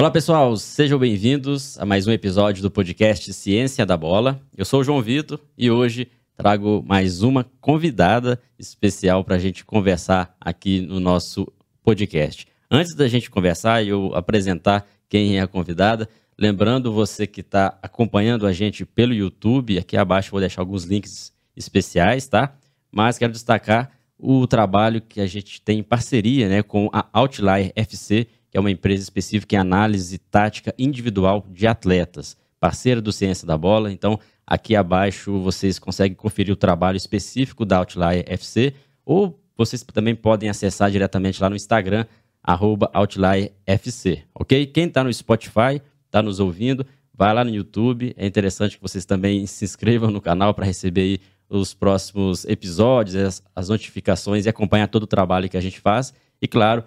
Olá pessoal, sejam bem-vindos a mais um episódio do podcast Ciência da Bola. Eu sou o João Vitor e hoje trago mais uma convidada especial para a gente conversar aqui no nosso podcast. Antes da gente conversar e eu apresentar quem é a convidada, lembrando você que está acompanhando a gente pelo YouTube, aqui abaixo vou deixar alguns links especiais, tá? Mas quero destacar o trabalho que a gente tem em parceria né, com a Outlier FC, que é uma empresa específica em análise tática individual de atletas, parceira do Ciência da Bola. Então, aqui abaixo vocês conseguem conferir o trabalho específico da Outlier FC, ou vocês também podem acessar diretamente lá no Instagram, arroba OutlierFC, ok? Quem está no Spotify, está nos ouvindo, vai lá no YouTube. É interessante que vocês também se inscrevam no canal para receber os próximos episódios, as, as notificações e acompanhar todo o trabalho que a gente faz. E, claro,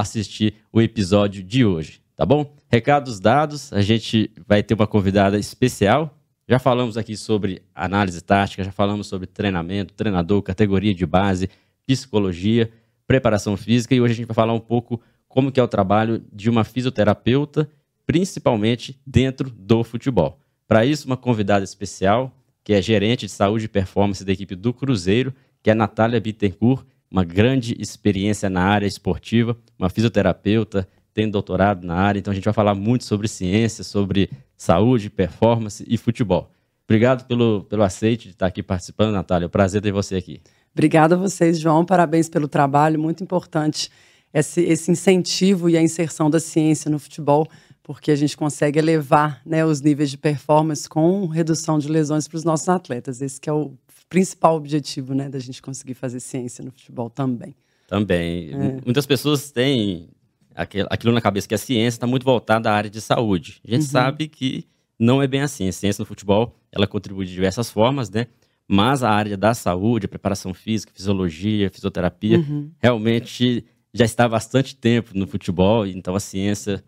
assistir o episódio de hoje, tá bom? Recados dados, a gente vai ter uma convidada especial. Já falamos aqui sobre análise tática, já falamos sobre treinamento, treinador, categoria de base, psicologia, preparação física e hoje a gente vai falar um pouco como que é o trabalho de uma fisioterapeuta, principalmente dentro do futebol. Para isso, uma convidada especial, que é gerente de saúde e performance da equipe do Cruzeiro, que é a Natália Bittencourt, uma grande experiência na área esportiva, uma fisioterapeuta, tem doutorado na área, então a gente vai falar muito sobre ciência, sobre saúde, performance e futebol. Obrigado pelo, pelo aceite de estar aqui participando, Natália. É um prazer ter você aqui. Obrigada a vocês, João. Parabéns pelo trabalho. Muito importante esse, esse incentivo e a inserção da ciência no futebol, porque a gente consegue elevar né, os níveis de performance com redução de lesões para os nossos atletas. Esse é o principal objetivo, né, da gente conseguir fazer ciência no futebol também. Também. É. Muitas pessoas têm aquilo na cabeça que a ciência está muito voltada à área de saúde. A gente uhum. sabe que não é bem assim. A ciência no futebol, ela contribui de diversas formas, né? Mas a área da saúde, preparação física, fisiologia, fisioterapia, uhum. realmente já está há bastante tempo no futebol, então a ciência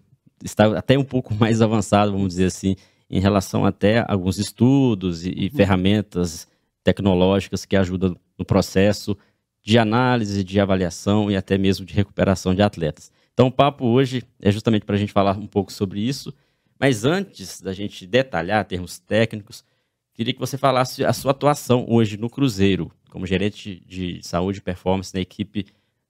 está até um pouco mais avançada, vamos dizer assim, em relação até a alguns estudos e, uhum. ferramentas tecnológicas que ajudam no processo de análise, de avaliação e até mesmo de recuperação de atletas. Então, o papo hoje é justamente para a gente falar um pouco sobre isso. Mas antes da gente detalhar termos técnicos, queria que você falasse a sua atuação hoje no Cruzeiro, como gerente de saúde e performance na equipe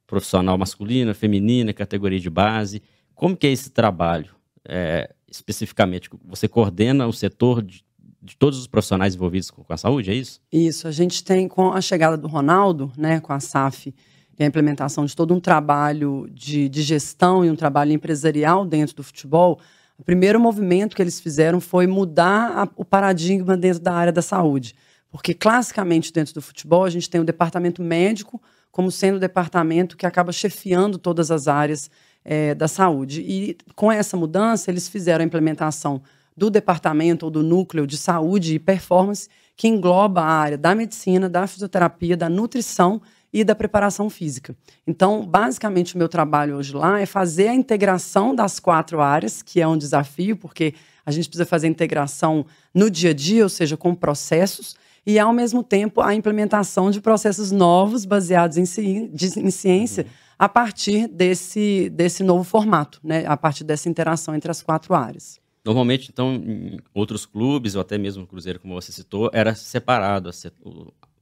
profissional masculina, feminina, categoria de base. Como que é esse trabalho? É, especificamente, você coordena o setor de de todos os profissionais envolvidos com, a saúde, é isso? Isso. A gente tem, com a chegada do Ronaldo, né, com a SAF, e a implementação de todo um trabalho de, de gestão e um trabalho empresarial dentro do futebol, o primeiro movimento que eles fizeram foi mudar a, o paradigma dentro da área da saúde. Porque, classicamente, dentro do futebol, a gente tem o departamento médico como sendo o departamento que acaba chefiando todas as áreas é, da saúde. E com essa mudança, eles fizeram a implementação do departamento ou do núcleo de saúde e performance, que engloba a área da medicina, da fisioterapia, da nutrição e da preparação física. Então, basicamente, o meu trabalho hoje lá é fazer a integração das quatro áreas, que é um desafio, porque a gente precisa fazer a integração no dia a dia, ou seja, com processos, e, ao mesmo tempo, a implementação de processos novos baseados em, ci em ciência uhum. a partir desse, desse novo formato, né? a partir dessa interação entre as quatro áreas. Normalmente, então, em outros clubes, ou até mesmo no Cruzeiro, como você citou, era separado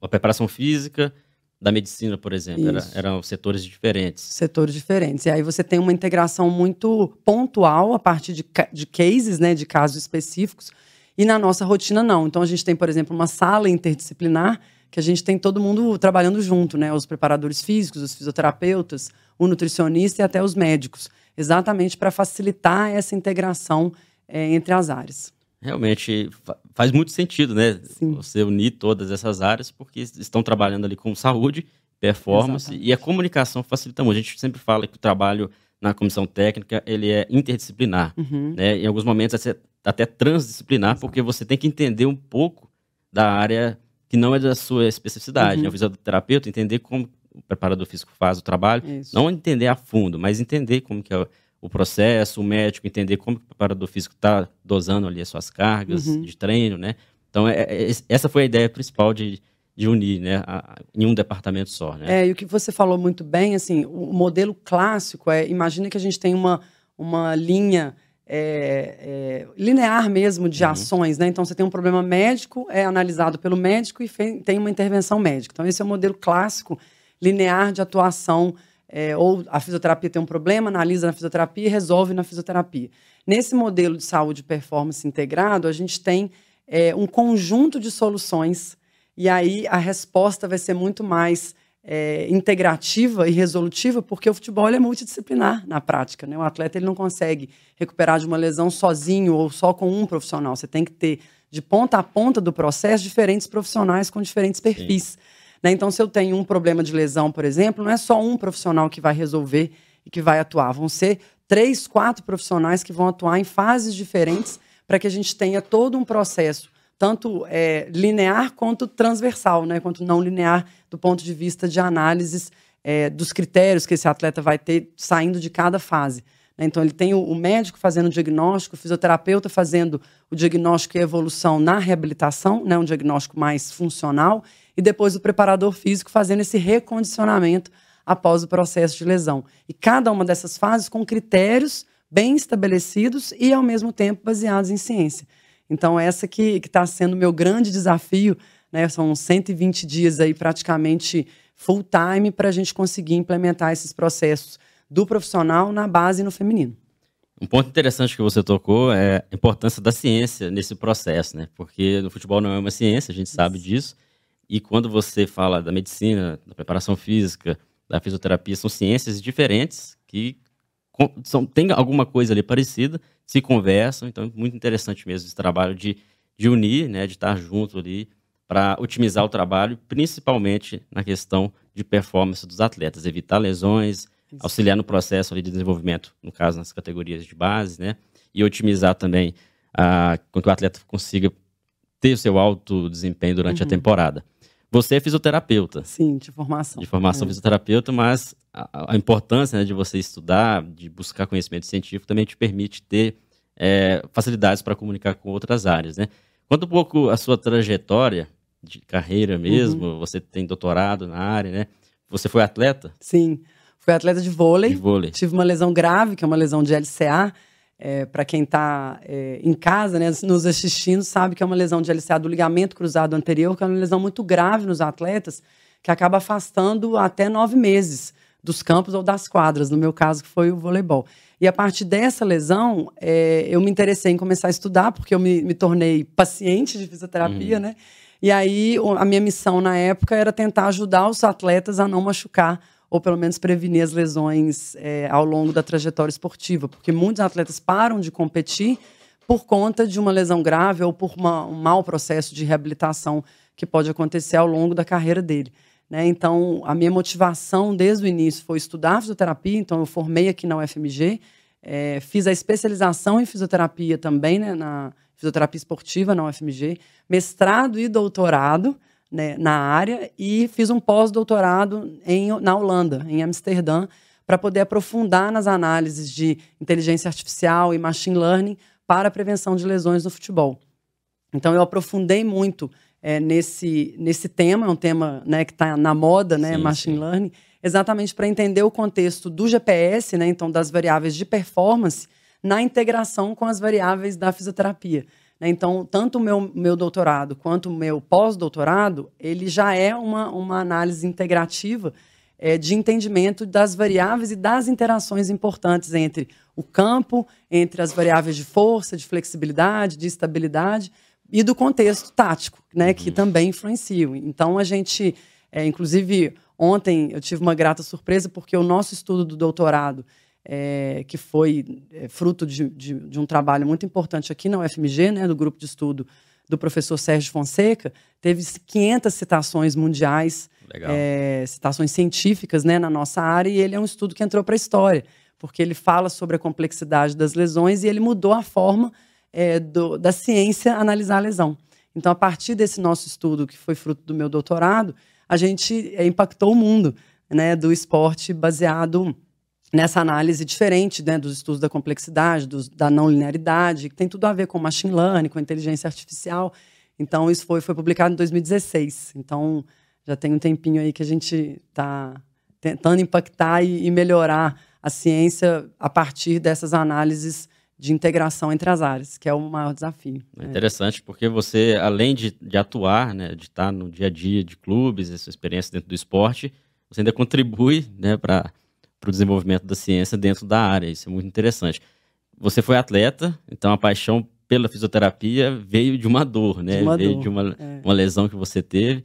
a, preparação física da medicina, por exemplo. Era, eram setores diferentes. Setores diferentes. E aí você tem uma integração muito pontual a partir de, de cases, né, de casos específicos. E na nossa rotina, não. Então, a gente tem, por exemplo, uma sala interdisciplinar que a gente tem todo mundo trabalhando junto, né? Os preparadores físicos, os fisioterapeutas, o nutricionista e até os médicos. Exatamente para facilitar essa integração é, entre as áreas. Realmente faz muito sentido, né? Sim. Você unir todas essas áreas, porque estão trabalhando ali com saúde, performance Exatamente. e a comunicação facilita muito. A gente sempre fala que o trabalho na comissão técnica ele é interdisciplinar, uhum. né? Em alguns momentos é até transdisciplinar, Exato. porque você tem que entender um pouco da área que não é da sua especificidade. Uhum. Né? O fisioterapeuta entender como o preparador físico faz o trabalho, Isso. não entender a fundo, mas entender como que é o processo, o médico entender como o preparador físico está dosando ali as suas cargas uhum. de treino, né? Então, é, é, essa foi a ideia principal de, de unir, né, a, em um departamento só, né? É, e o que você falou muito bem, assim, o modelo clássico é, imagina que a gente tem uma, uma linha é, é, linear mesmo de uhum. ações, né? Então você tem um problema médico, é analisado pelo médico e tem uma intervenção médica. Então esse é o modelo clássico linear de atuação. É, ou a fisioterapia tem um problema, analisa na fisioterapia e resolve na fisioterapia. Nesse modelo de saúde e performance integrado, a gente tem é, um conjunto de soluções e aí a resposta vai ser muito mais é, integrativa e resolutiva, porque o futebol é multidisciplinar na prática. Né? O atleta ele não consegue recuperar de uma lesão sozinho ou só com um profissional. Você tem que ter, de ponta a ponta do processo, diferentes profissionais com diferentes perfis. Né? Então, se eu tenho um problema de lesão, por exemplo, não é só um profissional que vai resolver e que vai atuar. Vão ser três, quatro profissionais que vão atuar em fases diferentes para que a gente tenha todo um processo tanto é, linear quanto transversal, né, quanto não linear do ponto de vista de análises é, dos critérios que esse atleta vai ter saindo de cada fase. Né? Então, ele tem o, médico fazendo o diagnóstico, o fisioterapeuta fazendo o diagnóstico e evolução na reabilitação, né, um diagnóstico mais funcional, e depois o preparador físico fazendo esse recondicionamento após o processo de lesão. E cada uma dessas fases com critérios bem estabelecidos e, ao mesmo tempo, baseados em ciência. Então, essa que está sendo o meu grande desafio, né? São 120 dias aí praticamente full time para a gente conseguir implementar esses processos do profissional na base e no feminino. Um ponto interessante que você tocou é a importância da ciência nesse processo, né? Porque no futebol não é uma ciência, a gente sabe disso. E quando você fala da medicina, da preparação física, da fisioterapia, são ciências diferentes que são, tem alguma coisa ali parecida, se conversam, então é muito interessante mesmo esse trabalho de, de unir, né, de estar junto ali para otimizar o trabalho, principalmente na questão de performance dos atletas, evitar lesões. Auxiliar no processo de desenvolvimento, no caso nas categorias de base, né, e otimizar também a, com que o atleta consiga ter o seu alto desempenho durante uhum. a temporada. Você é fisioterapeuta. Sim, de formação. De formação é. fisioterapeuta, mas a, a importância né, de você estudar, de buscar conhecimento científico, também te permite ter é, facilidades para comunicar com outras áreas, né? Conta um pouco a sua trajetória de carreira mesmo, uhum. você tem doutorado na área, né? Você foi atleta? Sim, fui atleta de vôlei. De vôlei. Tive uma lesão grave, que é uma lesão de LCA. É, para quem está é, em casa, né, nos assistindo, sabe que é uma lesão de LCA do ligamento cruzado anterior, que é uma lesão muito grave nos atletas, que acaba afastando até nove meses dos campos ou das quadras, no meu caso, que foi o voleibol. E a partir dessa lesão, é, eu me interessei em começar a estudar, porque eu me, me tornei paciente de fisioterapia, uhum. né? E aí, a minha missão na época era tentar ajudar os atletas a não machucar, ou pelo menos prevenir as lesões é, ao longo da trajetória esportiva, porque muitos atletas param de competir por conta de uma lesão grave ou por uma, um mau processo de reabilitação que pode acontecer ao longo da carreira dele. Né? Então, a minha motivação desde o início foi estudar fisioterapia, então eu formei aqui na UFMG, é, fiz a especialização em fisioterapia também, né, na fisioterapia esportiva na UFMG, mestrado e doutorado né, na área e fiz um pós-doutorado na Holanda, em Amsterdã, para poder aprofundar nas análises de inteligência artificial e machine learning para a prevenção de lesões no futebol. Então, eu aprofundei muito é, nesse, nesse tema, é um tema né, que está na moda, né, sim, machine sim. learning, exatamente para entender o contexto do GPS, né, então das variáveis de performance, na integração com as variáveis da fisioterapia. Né? Então, tanto o meu, meu doutorado quanto o meu pós-doutorado, ele já é uma, uma análise integrativa é, de entendimento das variáveis e das interações importantes entre o campo, entre as variáveis de força, de flexibilidade, de estabilidade, e do contexto tático, né, que uhum. também influenciam. Então a gente, é, inclusive ontem eu tive uma grata surpresa porque o nosso estudo do doutorado, é, que foi é, fruto de, de, de, um trabalho muito importante aqui na UFMG, né, do grupo de estudo do professor Sérgio Fonseca, teve 500 citações mundiais, é, citações científicas né, na nossa área, e ele é um estudo que entrou para a história, porque ele fala sobre a complexidade das lesões e ele mudou a forma é, do, da ciência analisar a lesão. Então, a partir desse nosso estudo, que foi fruto do meu doutorado, a gente é, impactou o mundo né, do esporte baseado nessa análise diferente né, dos estudos da complexidade, dos, da não linearidade, que tem tudo a ver com machine learning, com inteligência artificial. Então, isso foi, foi publicado em 2016. Então, já tem um tempinho aí que a gente está tentando impactar e, e melhorar a ciência a partir dessas análises de integração entre as áreas, que é o maior desafio. É interessante porque você, além de, de atuar, né, de estar no dia a dia de clubes, essa experiência dentro do esporte, você ainda contribui né, para o desenvolvimento da ciência dentro da área. Isso é muito interessante. Você foi atleta, então a paixão pela fisioterapia veio de uma dor, né? De uma veio dor, de uma, é. uma lesão que você teve.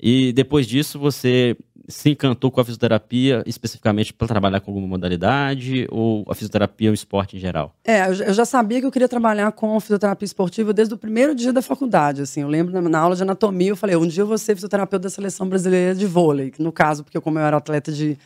E depois disso você se encantou com a fisioterapia especificamente para trabalhar com alguma modalidade ou a fisioterapia é um esporte em geral? É, eu já- sabia que eu queria trabalhar com fisioterapia esportiva desde o primeiro dia da faculdade, assim. Eu lembro na, aula de anatomia, eu falei, um dia eu vou ser fisioterapeuta da seleção brasileira de vôlei, no caso, porque como eu era atleta de,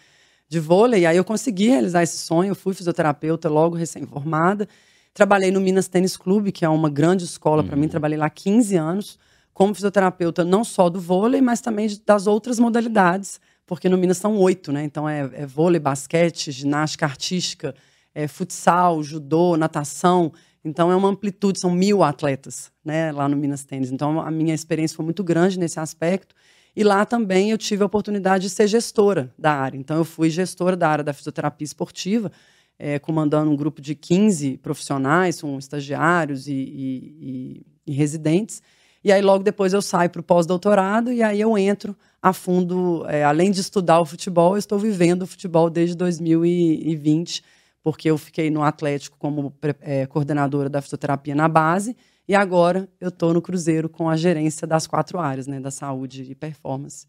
de vôlei, aí eu consegui realizar esse sonho, eu fui fisioterapeuta logo recém-formada. Trabalhei no Minas Tênis Clube, que é uma grande escola para mim, trabalhei lá 15 anos como fisioterapeuta não só do vôlei, mas também das outras modalidades, porque no Minas são oito, né? Então é, é vôlei, basquete, ginástica artística, é futsal, judô, natação. Então é uma amplitude, são mil atletas, né? Lá no Minas Tênis. Então a minha experiência foi muito grande nesse aspecto. E lá também eu tive a oportunidade de ser gestora da área. Então eu fui gestora da área da fisioterapia esportiva, eh, comandando um grupo de 15 profissionais, com estagiários e, e- e- e residentes. E aí logo depois eu saio para o pós-doutorado e aí eu entro a fundo, eh, além de estudar o futebol, eu estou vivendo o futebol desde 2020, porque eu fiquei no Atlético como eh, coordenadora da fisioterapia na base e agora eu estou no Cruzeiro com a gerência das quatro áreas, né, da saúde e performance.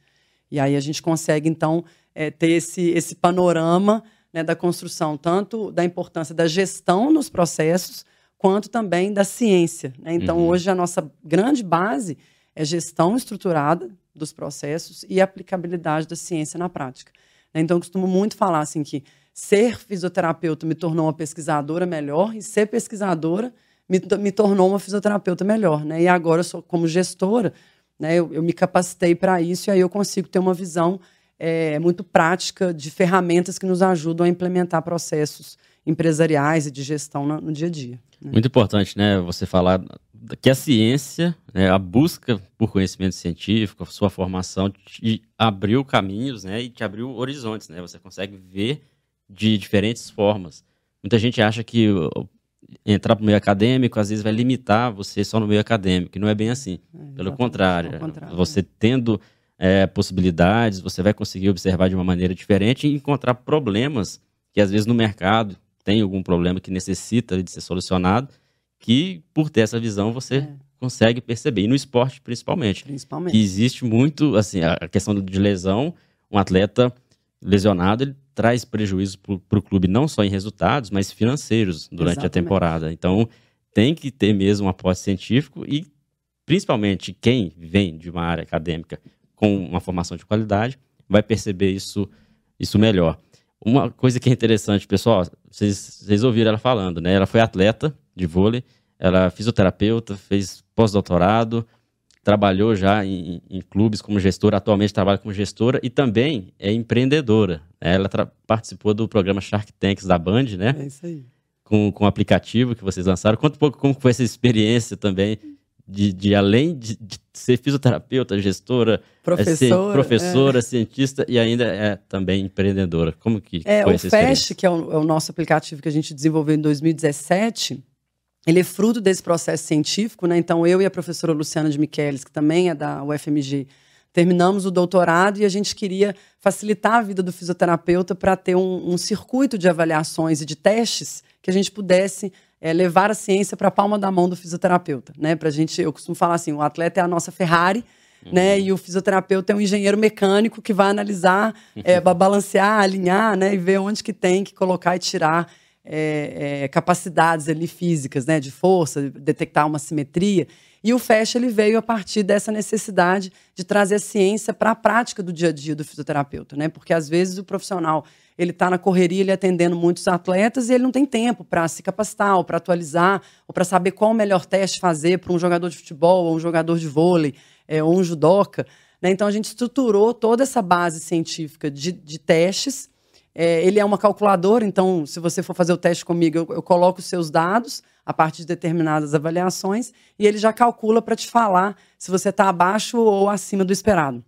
E aí a gente consegue, então, eh, ter esse, esse panorama né, da construção, tanto da importância da gestão nos processos, quanto também da ciência. né? Então, Uhum. hoje, a nossa grande base é gestão estruturada dos processos e aplicabilidade da ciência na prática. Então, eu costumo muito falar assim que ser fisioterapeuta me tornou uma pesquisadora melhor e ser pesquisadora me, me tornou uma fisioterapeuta melhor. Né? E agora, eu sou, como gestora, né, eu, eu me capacitei para isso e aí eu consigo ter uma visão é, muito prática de ferramentas que nos ajudam a implementar processos empresariais e de gestão no, no dia a dia. né? Muito importante, né? Você falar que a ciência, né, a busca por conhecimento científico, a sua formação te abriu caminhos, né? E te abriu horizontes, né? Você consegue ver de diferentes formas. Muita gente acha que uh, entrar para o meio acadêmico às vezes vai limitar você só no meio acadêmico, e não é bem assim. Pelo exatamente, contrário, contrário, você tendo é, possibilidades, você vai conseguir observar de uma maneira diferente e encontrar problemas que às vezes no mercado tem algum problema que necessita de ser solucionado, que por ter essa visão você É. consegue perceber. E no esporte principalmente, Principalmente. que existe muito, assim, a questão de lesão, um atleta lesionado, ele traz prejuízo para o clube não só em resultados, mas financeiros durante a Exatamente. temporada. Então, tem que ter mesmo um aporte científico e, principalmente, quem vem de uma área acadêmica com uma formação de qualidade vai perceber isso, isso melhor. Uma coisa que é interessante, pessoal, vocês, vocês ouviram ela falando, né? Ela foi atleta de vôlei, ela é fisioterapeuta, fez pós-doutorado, trabalhou já em, em clubes como gestora, atualmente trabalha como gestora e também é empreendedora. né? Ela participou do programa Shark Tanks da Band, né? É isso aí. Com, com o aplicativo que vocês lançaram. Conta um pouco como foi essa experiência também de, de além de, de ser fisioterapeuta, gestora, é ser Professora. professora, cientista e ainda é também empreendedora. Como que É, foi o essa? FAST, que é o, é o nosso aplicativo que a gente desenvolveu em 2017, ele é fruto desse processo científico, né? Então, eu e a professora Luciana de Michelis, que também é da UFMG, terminamos o doutorado e a gente queria facilitar a vida do fisioterapeuta para ter um, um circuito de avaliações e de testes que a gente pudesse eh, levar a ciência para a palma da mão do fisioterapeuta, né? Para gente, eu costumo falar assim, o atleta é a nossa Ferrari, né? E o fisioterapeuta é um engenheiro mecânico que vai analisar, é, ba- balancear, alinhar, né? E ver onde que tem que colocar e tirar é, é, capacidades ali físicas, né? De força, detectar uma simetria. E o FAST ele veio a partir dessa necessidade de trazer a ciência para a prática do dia a dia do fisioterapeuta, né? Porque às vezes o profissional ele está na correria, ele atendendo muitos atletas e ele não tem tempo para se capacitar, ou para atualizar, ou para saber qual o melhor teste fazer para um jogador de futebol, ou um jogador de vôlei, é, ou um judoca. Né? Então a gente estruturou toda essa base científica de, de testes. É, ele é uma calculadora, então se você for fazer o teste comigo, eu, eu coloco os seus dados a partir de determinadas avaliações e ele já calcula para te falar se você está abaixo ou acima do esperado,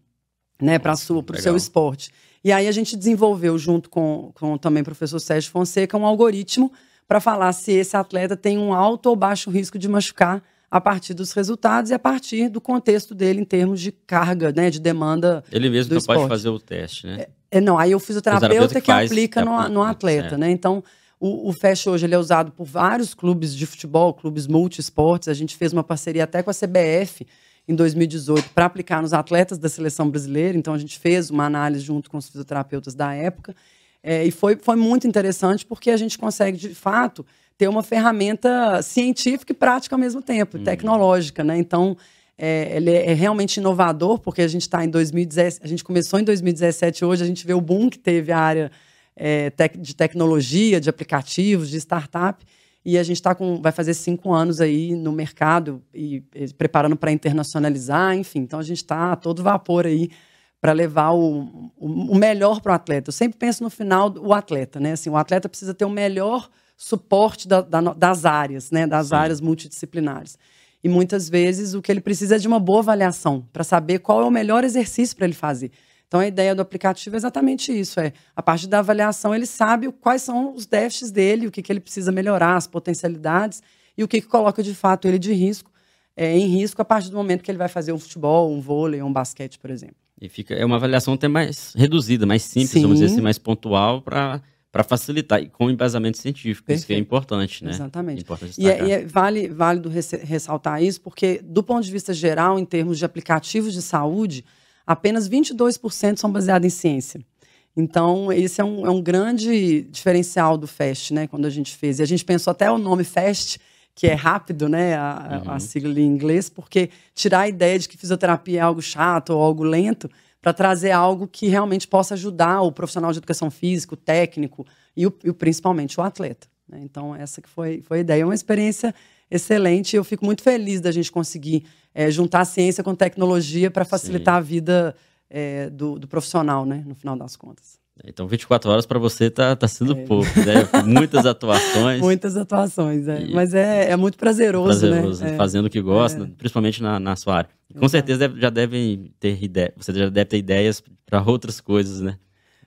né, para o seu esporte. E aí a gente desenvolveu, junto com, com também o professor Sérgio Fonseca, um algoritmo para falar se esse atleta tem um alto ou baixo risco de machucar a partir dos resultados e a partir do contexto dele em termos de carga, né, de demanda. Ele mesmo não pode fazer o teste, né? É, não, aí o fisioterapeuta que, que faz, aplica que no, no atleta, é. né? Então, o, o FAST hoje ele é usado por vários clubes de futebol, clubes multiesportes. A gente fez uma parceria até com a CBF em 2018 para aplicar nos atletas da seleção brasileira. Então, a gente fez uma análise junto com os fisioterapeutas da época. É, e foi, foi muito interessante porque a gente consegue, de fato, ter uma ferramenta científica e prática ao mesmo tempo, uhum. tecnológica, né? Então, é, ele é realmente inovador, porque a gente está em 2017, a gente começou em 2017, hoje a gente vê o boom que teve a área é, tec, de tecnologia, de aplicativos, de startup, e a gente tá com, vai fazer cinco anos aí no mercado e, e preparando para internacionalizar, enfim. Então a gente está a todo vapor aí para levar o, o, o melhor para o atleta. Eu sempre penso no final o atleta, né? Assim, o atleta precisa ter o melhor suporte da, da, das áreas, né, das Sim. áreas multidisciplinares. E muitas vezes o que ele precisa é de uma boa avaliação para saber qual é o melhor exercício para ele fazer. Então a ideia do aplicativo é exatamente isso, é a partir da avaliação ele sabe quais são os déficits dele, o que, que ele precisa melhorar, as potencialidades e o que, que coloca de fato ele de risco, é, em risco a partir do momento que ele vai fazer um futebol, um vôlei, um basquete, por exemplo. E fica é uma avaliação até mais reduzida, mais simples, Sim. vamos dizer assim, mais pontual para para facilitar e com embasamento científico, Perfeito. isso que é importante, né? Exatamente. É importante e, é, e é vale válido ressaltar isso, porque do ponto de vista geral, em termos de aplicativos de saúde, apenas 22% são baseados em ciência. Então, esse é um, é um grande diferencial do FAST, né? Quando a gente fez. E a gente pensou até o nome FAST, que é rápido, né? A, uhum. a sigla em inglês, porque tirar a ideia de que fisioterapia é algo chato ou algo lento para trazer algo que realmente possa ajudar o profissional de educação física, o técnico e, o, e principalmente o atleta. Né? Então, essa que foi, foi a ideia. É uma experiência excelente. Eu fico muito feliz da gente conseguir é, juntar a ciência com tecnologia para facilitar Sim. a vida é, do, do profissional, né? no final das contas. Então, 24 horas para você tá, tá sendo é. pouco, né? Muitas atuações. Muitas atuações, é. E... Mas é, é muito prazeroso, né? prazeroso né? Fazendo o que gosta, é. principalmente na, na sua área. E, com certeza já devem ter ideia, você já deve ter ideias para outras coisas, né?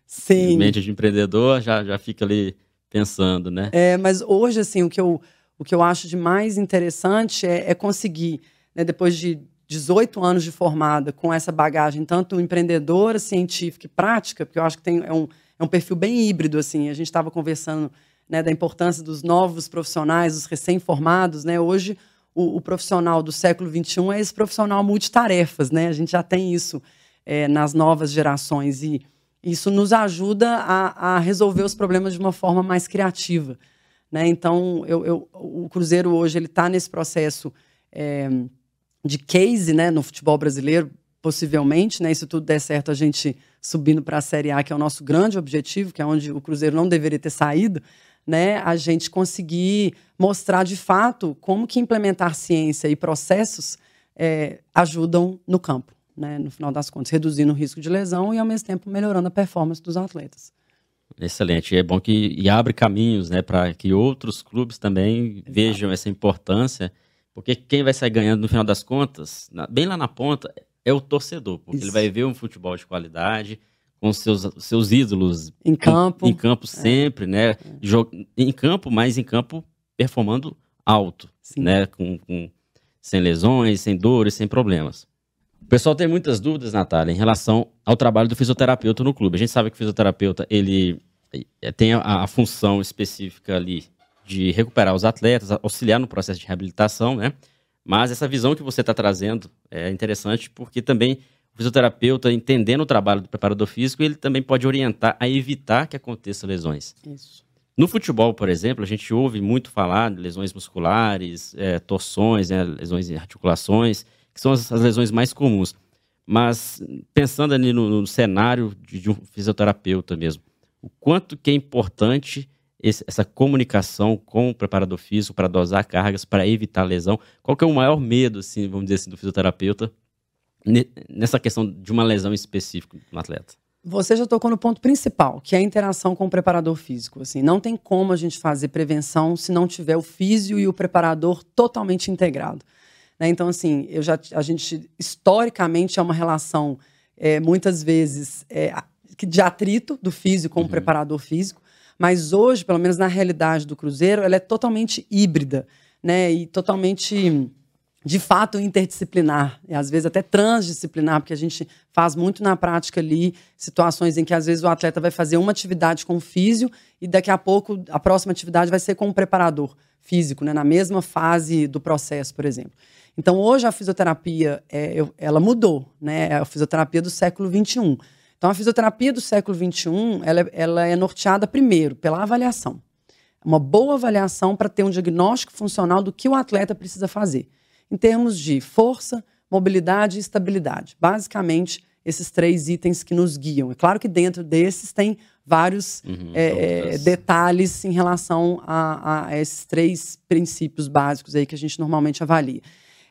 Sim. Mente de empreendedor já, já fica ali pensando, né? É, mas hoje, assim, o que eu, o que eu acho de mais interessante é, é conseguir, né, depois de 18 anos de formada, com essa bagagem tanto empreendedora, científica e prática, porque eu acho que tem, é, um, é um perfil bem híbrido, assim. A gente estava conversando né, da importância dos novos profissionais, os recém-formados, né? Hoje, o, o, profissional do século XXI é esse profissional multitarefas, né? A gente já tem isso é, nas novas gerações e isso nos ajuda a, a, resolver os problemas de uma forma mais criativa, né? Então, eu, eu, o Cruzeiro hoje ele está nesse processo é, de case né, no futebol brasileiro, possivelmente, né? Se tudo der certo, a gente subindo para a Série A, que é o nosso grande objetivo, que é onde o Cruzeiro não deveria ter saído, né? A gente conseguir mostrar de fato como que implementar ciência e processos é, ajudam no campo, né? No final das contas, reduzindo o risco de lesão e ao mesmo tempo melhorando a performance dos atletas. Excelente, é bom que e abre caminhos, né, para que outros clubes também Exato. vejam essa importância porque quem vai sair ganhando no final das contas, bem lá na ponta, é o torcedor. Porque Isso. ele vai ver um futebol de qualidade, com seus, seus ídolos em campo, em, em campo é. sempre, é. né? Em campo, mas em campo performando alto, Sim. né? Com, com, sem lesões, sem dores, sem problemas. O pessoal tem muitas dúvidas, Natália, em relação ao trabalho do fisioterapeuta no clube. A gente sabe que o fisioterapeuta ele eh, tem a, a função específica ali de recuperar os atletas, auxiliar no processo de reabilitação, né? Mas essa visão que você está trazendo é interessante porque também o fisioterapeuta, entendendo o trabalho do preparador físico, ele também pode orientar a evitar que aconteçam lesões. Isso. No futebol, por exemplo, a gente ouve muito falar de lesões musculares, é, torções, né, lesões em articulações, que são as, as, lesões mais comuns. Mas pensando ali no, no cenário de, de um fisioterapeuta mesmo, o quanto que é importante esse, essa comunicação com o preparador físico para dosar cargas, para evitar lesão? Qual que é o maior medo, assim, vamos dizer assim, do fisioterapeuta nessa questão de uma lesão específica no atleta? Você já tocou no ponto principal, que é a interação com o preparador físico. Assim, não tem como a gente fazer prevenção se não tiver o físio e o preparador totalmente integrado. Né? Então, assim, eu já, a gente historicamente é uma relação é, muitas vezes é, de atrito do físico com uhum. o preparador físico. Mas hoje, pelo menos na realidade do Cruzeiro, ela é totalmente híbrida, né? E totalmente de fato interdisciplinar, e às vezes até transdisciplinar, porque a gente faz muito na prática ali situações em que às vezes o atleta vai fazer uma atividade com o físio e daqui a pouco a próxima atividade vai ser com o preparador físico, né, na mesma fase do processo, por exemplo. Então hoje a fisioterapia é, ela mudou, né, é a fisioterapia do século 21. Então a fisioterapia do século 21 ela, é, ela é norteada primeiro pela avaliação, uma boa avaliação para ter um diagnóstico funcional do que o atleta precisa fazer em termos de força, mobilidade e estabilidade. Basicamente, esses três itens que nos guiam. É claro que dentro desses tem vários uhum, é, detalhes em relação a, a, esses três princípios básicos aí que a gente normalmente avalia.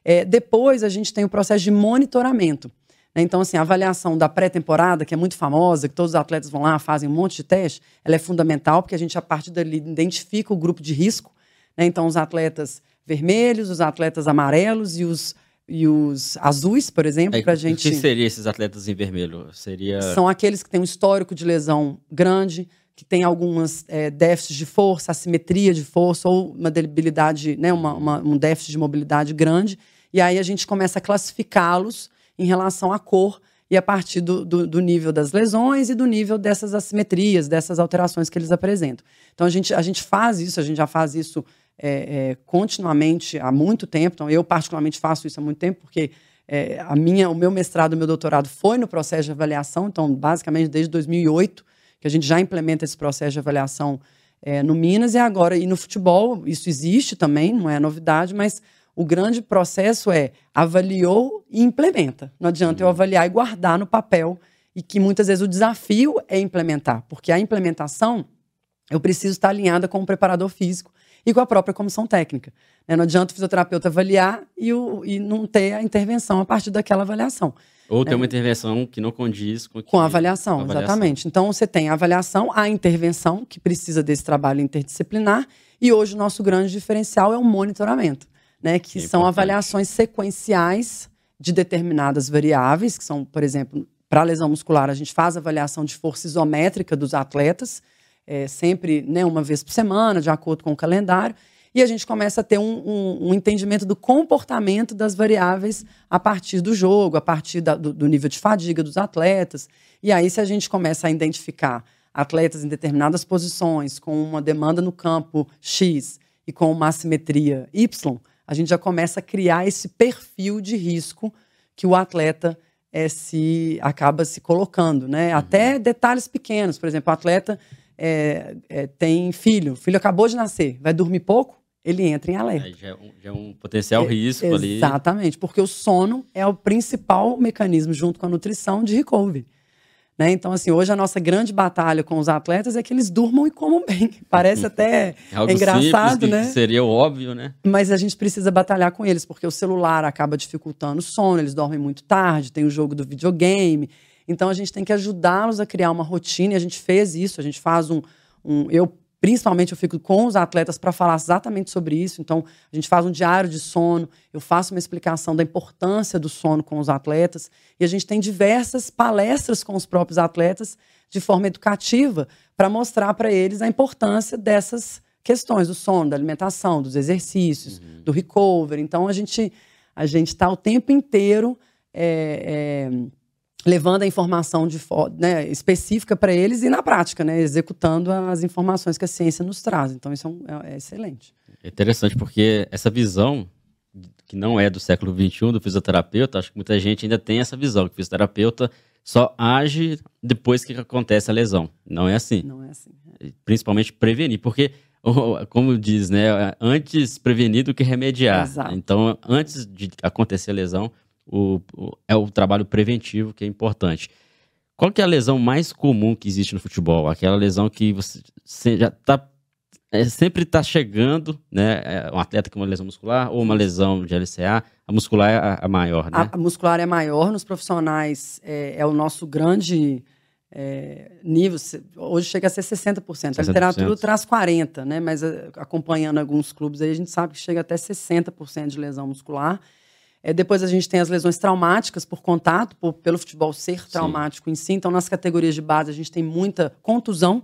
É, depois, a gente tem o processo de monitoramento. Né? Então, assim, a avaliação da pré-temporada, que é muito famosa, que todos os atletas vão lá, fazem um monte de teste, ela é fundamental, porque a gente, a partir dali, identifica o grupo de risco. Né? Então, os atletas vermelhos, os atletas amarelos e os, e os azuis, por exemplo, é, para a gente. O que seriam esses atletas em vermelho? Seria... São aqueles que têm um histórico de lesão grande, que têm algumas é, déficits de força, assimetria de força ou uma debilidade, né, uma, uma, um déficit de mobilidade grande. E aí a gente começa a classificá-los em relação à cor e a partir do, do, do, nível das lesões e do nível dessas assimetrias, dessas alterações que eles apresentam. Então a gente, a gente faz isso, a gente já faz isso é, é, continuamente há muito tempo. Então, eu particularmente faço isso há muito tempo, porque é, a minha, o meu mestrado, o meu doutorado foi no processo de avaliação. Então, basicamente desde 2008 que a gente já implementa esse processo de avaliação é, no Minas e agora e no futebol isso existe também, não é novidade, mas o grande processo é avaliou e implementa. Não adianta eu avaliar e guardar no papel e que muitas vezes o desafio é implementar, porque a implementação eu preciso estar alinhada com o preparador físico e com a própria comissão técnica. Né? Não adianta o fisioterapeuta avaliar e, o, e não ter a intervenção a partir daquela avaliação. Ou ter né? uma intervenção que não condiz com, que... com a avaliação, avaliação, exatamente. Então você tem a avaliação, a intervenção, que precisa desse trabalho interdisciplinar, e hoje o nosso grande diferencial é o monitoramento, né? que é são avaliações sequenciais de determinadas variáveis, que são, por exemplo, para a lesão muscular, a gente faz avaliação de força isométrica dos atletas, é, sempre né, uma vez por semana, de acordo com o calendário, e a gente começa a ter um, um, um entendimento do comportamento das variáveis a partir do jogo, a partir da, do, do nível de fadiga dos atletas. E aí, se a gente começa a identificar atletas em determinadas posições, com uma demanda no campo X e com uma assimetria Y, a gente já começa a criar esse perfil de risco que o atleta é, se acaba se colocando, né? Uhum. Até detalhes pequenos, por exemplo, o atleta é, é, tem filho, o filho acabou de nascer, vai dormir pouco, ele entra em alerta. Aí já, é um, já é um potencial risco ali. Exatamente, porque o sono é o principal mecanismo, junto com a nutrição, de recovery. Né? Então, assim, hoje a nossa grande batalha com os atletas é que eles durmam e comam bem. Parece até é engraçado, simples, né? Seria óbvio, né? Mas a gente precisa batalhar com eles, porque o celular acaba dificultando o sono, eles dormem muito tarde, tem o jogo do videogame. Então a gente tem que ajudá-los a criar uma rotina, e a gente fez isso, a gente faz um. um eu, principalmente, eu fico com os atletas para falar exatamente sobre isso. Então, a gente faz um diário de sono, eu faço uma explicação da importância do sono com os atletas, e a gente tem diversas palestras com os próprios atletas de forma educativa para mostrar para eles a importância dessas questões do sono, da alimentação, dos exercícios, uhum. do recovery. Então a gente a gente está o tempo inteiro é, é, levando a informação de, né, específica para eles e na prática, né, executando as informações que a ciência nos traz. Então isso é, um, é, é excelente. É interessante porque essa visão que não é do século XXI do fisioterapeuta, acho que muita gente ainda tem essa visão que o fisioterapeuta só age depois que acontece a lesão. Não é assim. Não é assim. É. Principalmente prevenir, porque como diz, né, antes prevenir do que remediar. Exato. Então, antes de acontecer a lesão, o, o, é o trabalho preventivo que é importante. Qual que é a lesão mais comum que existe no futebol? Aquela lesão que você já está é, sempre está chegando, né? É um atleta com uma lesão muscular ou uma lesão de LCA, a muscular é a, a maior, né? A, a, muscular é maior nos profissionais, é, é o nosso grande é, nível. Hoje chega a ser 60%. 60%. A literatura traz 40%, né? Mas é, acompanhando alguns clubes aí, a gente sabe que chega até 60% de lesão muscular. É, depois a gente tem as lesões traumáticas por contato, por, pelo futebol ser traumático Sim. em si. Então, nas categorias de base, a gente tem muita contusão.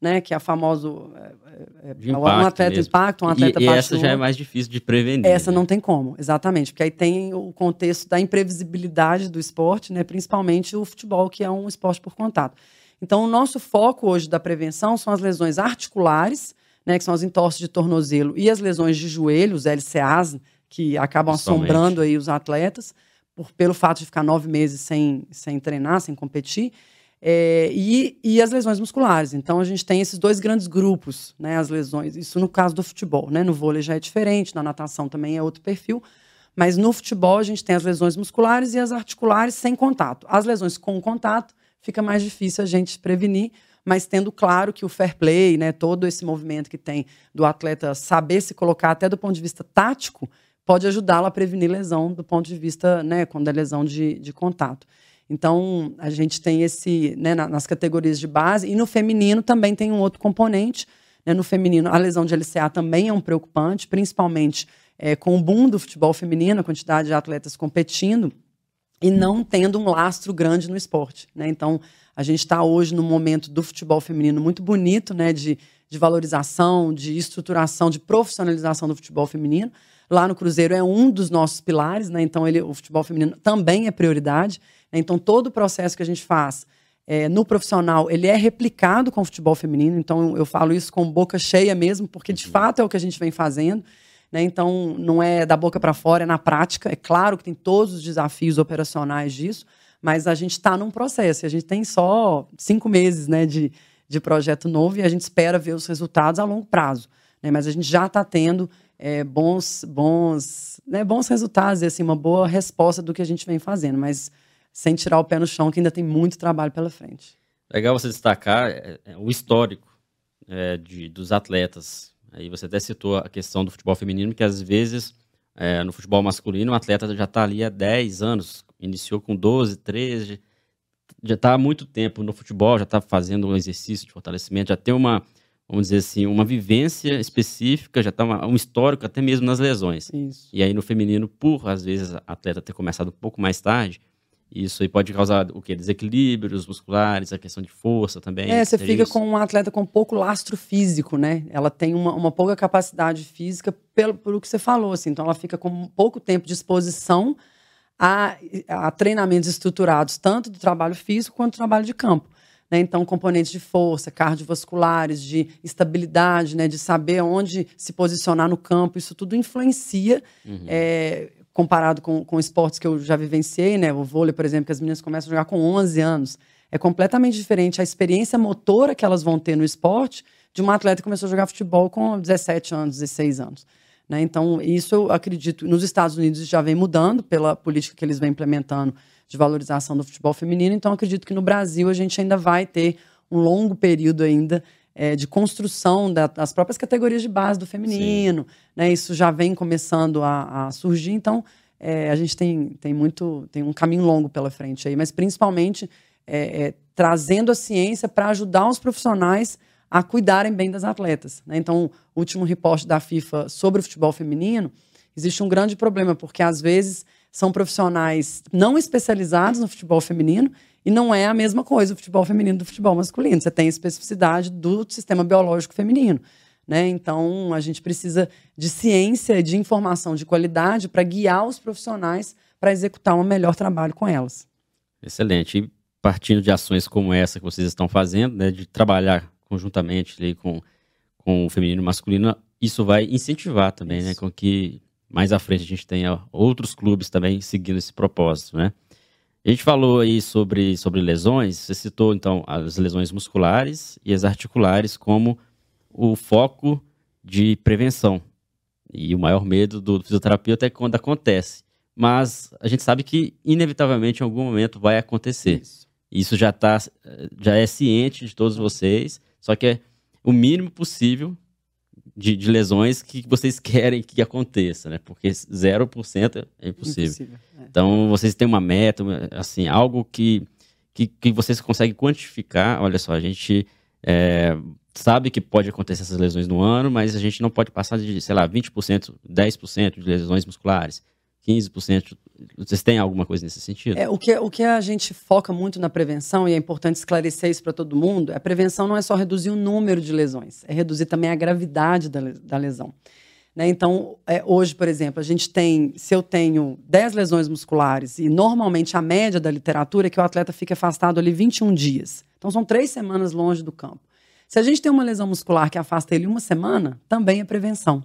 né, que é a famoso é, é, impacto um atleta mesmo. impacto, um atleta e, e essa já é mais difícil de prevenir. Essa né? não tem como, exatamente, porque aí tem o contexto da imprevisibilidade do esporte, né, principalmente o futebol, que é um esporte por contato. Então, o nosso foco hoje da prevenção são as lesões articulares, né, que são as entorses de tornozelo e as lesões de joelho, os LCAs, que acabam assombrando aí os atletas, por, pelo fato de ficar nove meses sem, sem treinar, sem competir. É, e, e as lesões musculares. Então, a gente tem esses dois grandes grupos, né, as lesões. Isso no caso do futebol. Né? No vôlei já é diferente, na natação também é outro perfil. Mas no futebol, a gente tem as lesões musculares e as articulares sem contato. As lesões com contato, fica mais difícil a gente prevenir, mas tendo claro que o fair play, né, todo esse movimento que tem do atleta saber se colocar até do ponto de vista tático, pode ajudá-lo a prevenir lesão do ponto de vista, né, quando é lesão de, de contato. Então, a gente tem esse, né, nas categorias de base, e no feminino também tem um outro componente. Né, no feminino, a lesão de LCA também é um preocupante, principalmente é, com o boom do futebol feminino, a quantidade de atletas competindo, e não tendo um lastro grande no esporte. Né? Então, a gente está hoje num momento do futebol feminino muito bonito, né, de, de valorização, de estruturação, de profissionalização do futebol feminino. Lá no Cruzeiro é um dos nossos pilares, né? então ele, o futebol feminino também é prioridade. Então, todo o processo que a gente faz é, no profissional, ele é replicado com o futebol feminino. Então, eu falo isso com boca cheia mesmo, porque de fato é o que a gente vem fazendo. Né? Então, não é da boca para fora, é na prática. É claro que tem todos os desafios operacionais disso, mas a gente está num processo. A gente tem só cinco meses né, de, de projeto novo e a gente espera ver os resultados a longo prazo. Né? Mas a gente já está tendo é, bons, bons, né, bons resultados e assim, uma boa resposta do que a gente vem fazendo. Mas sem tirar o pé no chão, que ainda tem muito trabalho pela frente. Legal você destacar é, é, o histórico é, de, dos atletas. Aí você até citou a questão do futebol feminino, que às vezes é, no futebol masculino o atleta já está ali há 10 anos, iniciou com 12, 13, já está há muito tempo no futebol, já está fazendo um exercício de fortalecimento, já tem uma, vamos dizer assim, uma vivência específica, já está um histórico até mesmo nas lesões. Isso. E aí no feminino, por às vezes a atleta ter começado um pouco mais tarde, isso aí pode causar o quê? Desequilíbrios musculares, a questão de força também. É, você fica isso? com um atleta com pouco lastro físico, né? Ela tem uma, uma pouca capacidade física pelo, pelo que você falou, assim. Então ela fica com pouco tempo de exposição a, a treinamentos estruturados, tanto do trabalho físico quanto do trabalho de campo. Né? Então, componentes de força, cardiovasculares, de estabilidade, né? de saber onde se posicionar no campo, isso tudo influencia. Uhum. É, comparado com, com esportes que eu já vivenciei, né? O vôlei, por exemplo, que as meninas começam a jogar com 11 anos. É completamente diferente a experiência motora que elas vão ter no esporte de uma atleta que começou a jogar futebol com 17 anos, 16 anos. Né? Então, isso eu acredito, nos Estados Unidos já vem mudando pela política que eles vêm implementando de valorização do futebol feminino. Então, acredito que no Brasil a gente ainda vai ter um longo período ainda é, de construção da, das próprias categorias de base do feminino. Né? Isso já vem começando a, a surgir, então é, a gente tem, tem muito tem um caminho longo pela frente aí, mas principalmente é, é trazendo a ciência para ajudar os profissionais a cuidarem bem das atletas. Né? Então, o último reporte da FIFA sobre o futebol feminino, existe um grande problema, porque às vezes são profissionais não especializados no futebol feminino e não é a mesma coisa o futebol feminino do futebol masculino. Você tem a especificidade do sistema biológico feminino. Né? Então, a gente precisa de ciência, de informação de qualidade para guiar os profissionais para executar um melhor trabalho com elas. Excelente. E partindo de ações como essa que vocês estão fazendo, né, de trabalhar conjuntamente ali, com, com o feminino e o masculino, isso vai incentivar também, né, com que mais à frente a gente tenha outros clubes também seguindo esse propósito, né? A gente falou aí sobre, sobre lesões, você citou então as lesões musculares e as articulares como o foco de prevenção e o maior medo do fisioterapeuta é quando acontece. Mas a gente sabe que inevitavelmente em algum momento vai acontecer. Isso, Isso já tá, já é ciente de todos vocês, só que é o mínimo possível de, de, lesões que vocês querem que aconteça, né? Porque 0% é impossível. impossível é. Então, vocês têm uma meta, assim, algo que, que, que vocês conseguem quantificar. Olha só, a gente é, sabe que pode acontecer essas lesões no ano, mas a gente não pode passar de, sei lá, 20%, 10% de lesões musculares. 15%. Vocês têm alguma coisa nesse sentido? É, o, que, o que a gente foca muito na prevenção, e é importante esclarecer isso para todo mundo, a prevenção não é só reduzir o número de lesões, é reduzir também a gravidade da, da lesão. Né? Então, é, hoje, por exemplo, a gente tem, se eu tenho 10 lesões musculares, e normalmente a média da literatura é que o atleta fica afastado ali 21 dias. Então, são três semanas longe do campo. Se a gente tem uma lesão muscular que afasta ele uma semana, também é prevenção.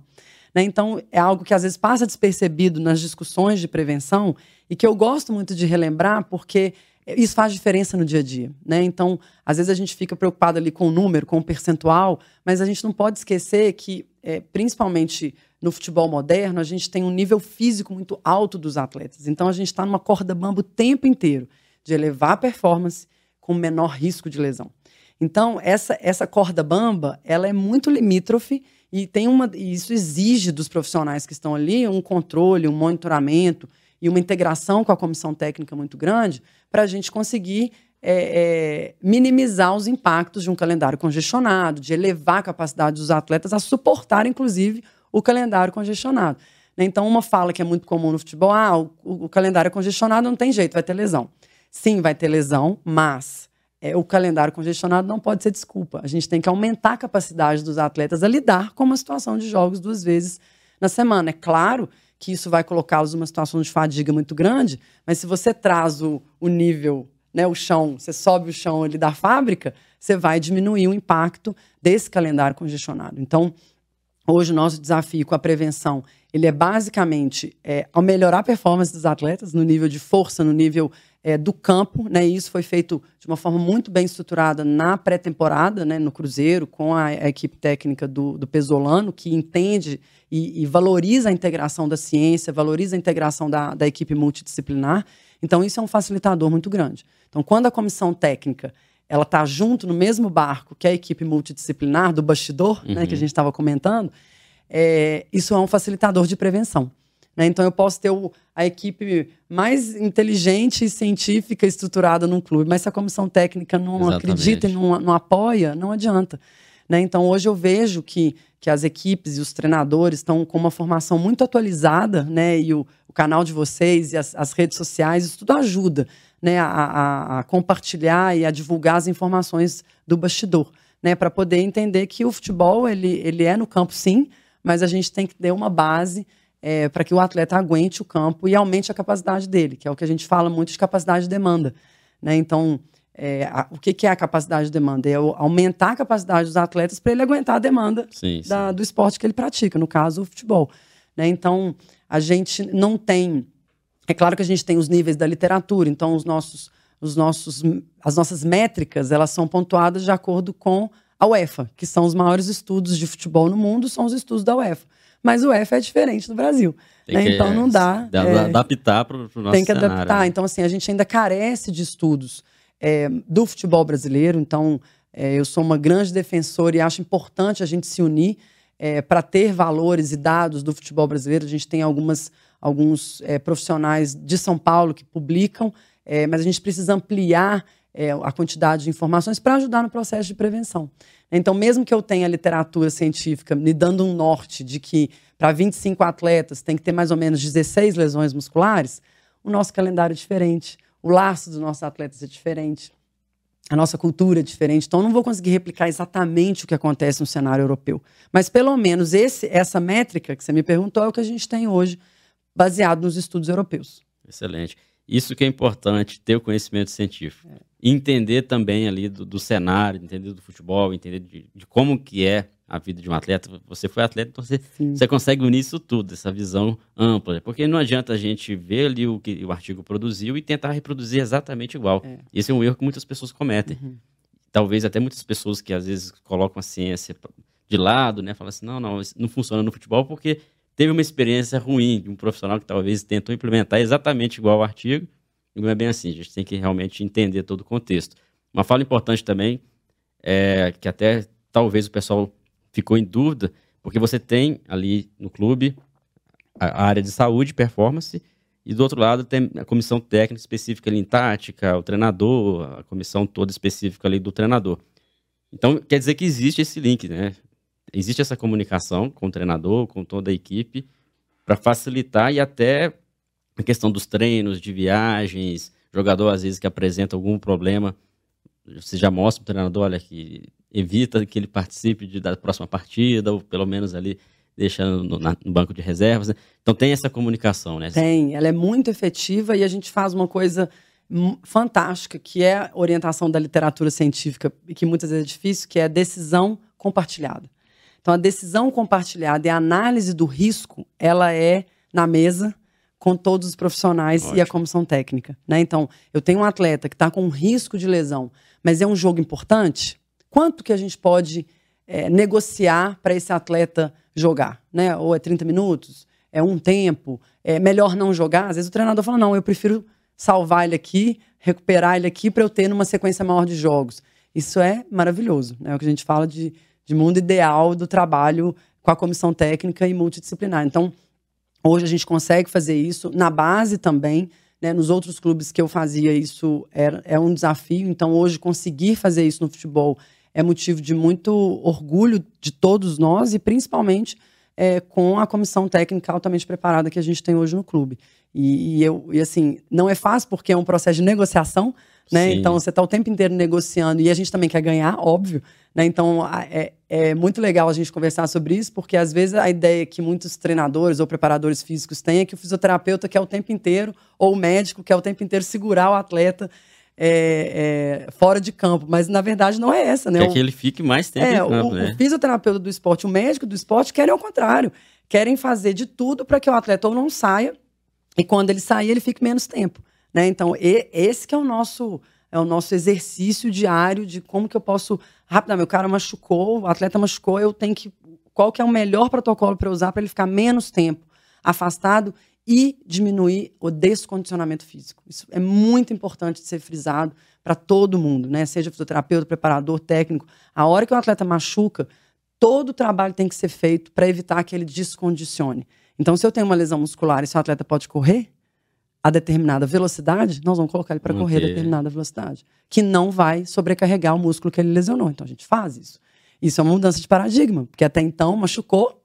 Né? Então, é algo que às vezes passa despercebido nas discussões de prevenção e que eu gosto muito de relembrar, porque isso faz diferença no dia a dia. Né? Então, às vezes a gente fica preocupado ali com o número, com o percentual, mas a gente não pode esquecer que, é, principalmente no futebol moderno, a gente tem um nível físico muito alto dos atletas. Então, a gente está numa corda bamba o tempo inteiro de elevar a performance com menor risco de lesão. Então, essa, essa corda bamba, ela é muito limítrofe e tem uma, e isso exige dos profissionais que estão ali um controle, um monitoramento e uma integração com a comissão técnica muito grande para a gente conseguir é, é, minimizar os impactos de um calendário congestionado, de elevar a capacidade dos atletas a suportar, inclusive, o calendário congestionado. Então, uma fala que é muito comum no futebol: ah, o, o calendário é congestionado, não tem jeito, vai ter lesão. Sim, vai ter lesão, mas é, o calendário congestionado não pode ser desculpa. A gente tem que aumentar a capacidade dos atletas a lidar com uma situação de jogos duas vezes na semana. É claro que isso vai colocá-los numa situação de fadiga muito grande, mas se você traz o, o nível, né, o chão, você sobe o chão ali da fábrica, você vai diminuir o impacto desse calendário congestionado. Então, hoje o nosso desafio com a prevenção, ele é basicamente é, ao melhorar a performance dos atletas no nível de força, no nível é, do campo, né? E isso foi feito de uma forma muito bem estruturada na pré-temporada, né? No Cruzeiro, com a, a equipe técnica do, do Pesolano, que entende e, e, valoriza a integração da ciência, valoriza a integração da, da equipe multidisciplinar. Então, isso é um facilitador muito grande. Então, quando a comissão técnica ela está junto no mesmo barco que a equipe multidisciplinar do bastidor, uhum. né, que a uhum. gente estava comentando, é, isso é um facilitador de prevenção. Né? Então, eu posso ter o, a equipe mais inteligente e científica estruturada num clube, mas se a comissão técnica não Exatamente. acredita e não, não apoia, não adianta. Né? Então, hoje eu vejo que, que as equipes e os treinadores estão com uma formação muito atualizada, né? e o, o canal de vocês e as, as, redes sociais, isso tudo ajuda né? A, a, a, compartilhar e a divulgar as informações do bastidor, né? para poder entender que o futebol ele, ele é no campo, sim, mas a gente tem que ter uma base é, para que o atleta aguente o campo e aumente a capacidade dele, que é o que a gente fala muito de capacidade de demanda. Né? Então, é, a, o que, que, é a capacidade de demanda? É aumentar a capacidade dos atletas para ele aguentar a demanda sim, da, sim. do esporte que ele pratica, no caso, o futebol. Né? Então, a gente não tem. É claro que a gente tem os níveis da literatura, então os nossos, os nossos, as nossas métricas elas são pontuadas de acordo com a UEFA, que são os maiores estudos de futebol no mundo, são os estudos da UEFA mas o F é diferente do Brasil. Né? Então não dá. É, adaptar para o nosso Tem que cenário, adaptar. Né? Então, assim, a gente ainda carece de estudos é, do futebol brasileiro. Então, é, eu sou uma grande defensora e acho importante a gente se unir é, para ter valores e dados do futebol brasileiro. A gente tem algumas, alguns é, profissionais de São Paulo que publicam, é, mas a gente precisa ampliar a quantidade de informações para ajudar no processo de prevenção. Então, mesmo que eu tenha literatura científica me dando um norte de que para 25 atletas tem que ter mais ou menos 16 lesões musculares, o nosso calendário é diferente, o laço dos nossos atletas é diferente, a nossa cultura é diferente. Então, eu não vou conseguir replicar exatamente o que acontece no cenário europeu. Mas, pelo menos, esse, essa métrica que você me perguntou é o que a gente tem hoje, baseado nos estudos europeus. Excelente. Isso que é importante, ter o conhecimento científico. É entender também ali do, do, cenário, entender do futebol, entender de, de, como que é a vida de um atleta. Você foi atleta, então você, você consegue unir isso tudo, essa visão ampla. Porque não adianta a gente ver ali o que o artigo produziu e tentar reproduzir exatamente igual. É. Esse é um erro que muitas pessoas cometem. Uhum. Talvez até muitas pessoas que às vezes colocam a ciência de lado, né? Falam assim, não, não, isso não funciona no futebol porque teve uma experiência ruim de um profissional que talvez tentou implementar exatamente igual o artigo não é bem assim, a gente tem que realmente entender todo o contexto. Uma fala importante também, é que até talvez o pessoal ficou em dúvida, porque você tem ali no clube a área de saúde, performance, e do outro lado tem a comissão técnica específica ali em tática, o treinador, a comissão toda específica ali do treinador. Então, quer dizer que existe esse link, né? Existe essa comunicação com o treinador, com toda a equipe, para facilitar e até a questão dos treinos, de viagens, jogador às vezes que apresenta algum problema, você já mostra para o treinador, olha, que evita que ele participe de, da próxima partida, ou pelo menos ali deixa no, na, no banco de reservas. Né? Então tem essa comunicação, né? Tem, ela é muito efetiva e a gente faz uma coisa fantástica, que é orientação da literatura científica, e que muitas vezes é difícil, que é decisão compartilhada. Então, a decisão compartilhada e a análise do risco, ela é na mesa com todos os profissionais Ótimo. e a comissão técnica. Né? Então, eu tenho um atleta que está com um risco de lesão, mas é um jogo importante. Quanto que a gente pode é, negociar para esse atleta jogar? Né? Ou é 30 minutos? É um tempo? É melhor não jogar? Às vezes o treinador fala: não, eu prefiro salvar ele aqui, recuperar ele aqui para eu ter numa sequência maior de jogos. Isso é maravilhoso. Né? É o que a gente fala de, de mundo ideal do trabalho com a comissão técnica e multidisciplinar. Então, hoje a gente consegue fazer isso na base também. Né, nos outros clubes que eu fazia isso era, é um desafio. Então, hoje, conseguir fazer isso no futebol é motivo de muito orgulho de todos nós e principalmente é, com a comissão técnica altamente preparada que a gente tem hoje no clube. E, e, eu, e assim, não é fácil porque é um processo de negociação, né? Então você está o tempo inteiro negociando e a gente também quer ganhar, óbvio. Né? Então é, é muito legal a gente conversar sobre isso, porque às vezes a ideia que muitos treinadores ou preparadores físicos têm é que o fisioterapeuta quer o tempo inteiro, ou o médico quer o tempo inteiro segurar o atleta é, é, fora de campo, mas na verdade não é essa, né? Quer que ele fique mais tempo é, campo, o, né? o fisioterapeuta do esporte, o médico do esporte querem ao contrário, querem fazer de tudo para que o atleta ou não saia e quando ele sair ele fique menos tempo, né? Então e, esse que é o nosso é o nosso exercício diário de como que eu posso rapidamente, o cara machucou, o atleta machucou, eu tenho que qual que é o melhor protocolo para usar para ele ficar menos tempo afastado e diminuir o descondicionamento físico. Isso é muito importante de ser frisado para todo mundo, né? Seja fisioterapeuta, preparador, técnico. A hora que o atleta machuca, todo o trabalho tem que ser feito para evitar que ele descondicione. Então, se eu tenho uma lesão muscular e atleta pode correr a determinada velocidade, nós vamos colocar ele para correr a determinada velocidade, que não vai sobrecarregar o músculo que ele lesionou. Então, a gente faz isso. Isso é uma mudança de paradigma, porque até então machucou,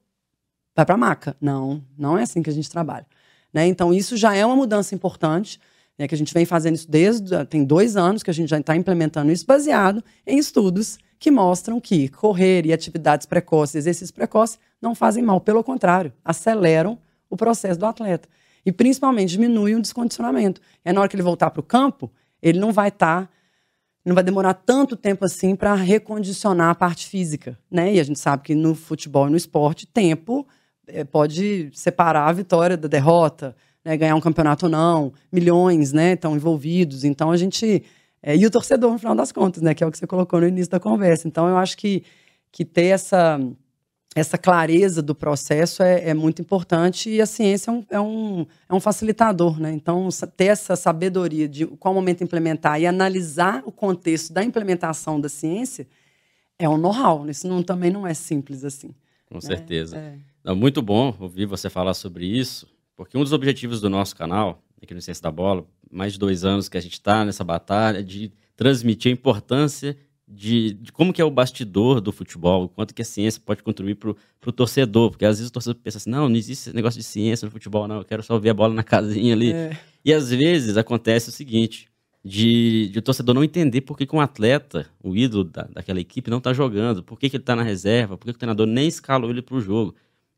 vai para a maca. Não, não é assim que a gente trabalha. Né? Então, isso já é uma mudança importante, né, que a gente vem fazendo isso desde. Tem dois anos que a gente já está implementando isso, baseado em estudos que mostram que correr e atividades precoces, exercícios precoces, não fazem mal. Pelo contrário, aceleram o processo do atleta. E principalmente diminuem o descondicionamento. É na hora que ele voltar para o campo, ele não vai estar. Tá, não vai demorar tanto tempo assim para recondicionar a parte física, né? E a gente sabe que no futebol e no esporte, tempo é, pode separar a vitória da derrota, né, ganhar um campeonato ou não, milhões né, estão envolvidos. Então a gente. É, e o torcedor, no final das contas, né, que é o que você colocou no início da conversa. Então eu acho que, que ter essa, essa clareza do processo é, é muito importante e a ciência é um, é um, é um facilitador. Né? Então ter essa sabedoria de qual momento implementar e analisar o contexto da implementação da ciência é um know-how. Isso não, também não é simples assim. Com né? certeza. É. Não, muito bom ouvir você falar sobre isso, porque um dos objetivos do nosso canal, aqui no Ciência da Bola, mais de dois anos que a gente está nessa batalha, de transmitir a importância de, de, como que é o bastidor do futebol, o quanto que a ciência pode contribuir para o torcedor, porque às vezes o torcedor pensa assim, não, não existe esse negócio de ciência no futebol, não, eu quero só ver a bola na casinha ali. É. E às vezes acontece o seguinte, de, de, o torcedor não entender por que, que um atleta, o ídolo da, daquela equipe, não está jogando, por que, que ele está na reserva, por que, que o treinador nem escalou ele para o jogo.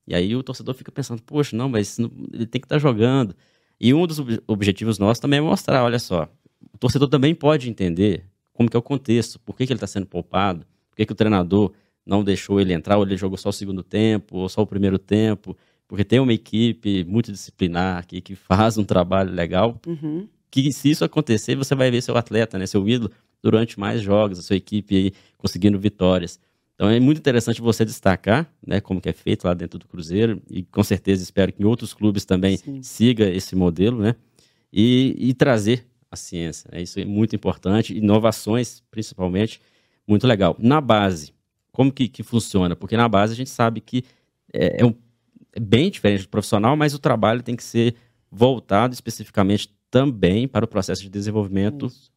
E aí o torcedor fica pensando, poxa, não, mas ele tem que estar tá jogando. E um dos objetivos nossos também é mostrar, olha só, o torcedor também pode entender como que é o contexto, por que, que ele está sendo poupado, por que, que o treinador não deixou ele entrar, ou ele jogou só o segundo tempo, ou só o primeiro tempo, porque tem uma equipe multidisciplinar aqui que faz um trabalho legal, uhum. que se isso acontecer, você vai ver seu atleta, né, seu ídolo, durante mais jogos, a sua equipe aí conseguindo vitórias. Então é muito interessante você destacar, né, como que é feito lá dentro do Cruzeiro e com certeza espero que em outros clubes também Sim. siga esse modelo, né, e, e trazer a ciência. Né? Isso é muito importante, inovações principalmente, muito legal. Na base, como que, que funciona? Porque na base a gente sabe que é, é, um, é bem diferente do profissional, mas o trabalho tem que ser voltado especificamente também para o processo de desenvolvimento Isso.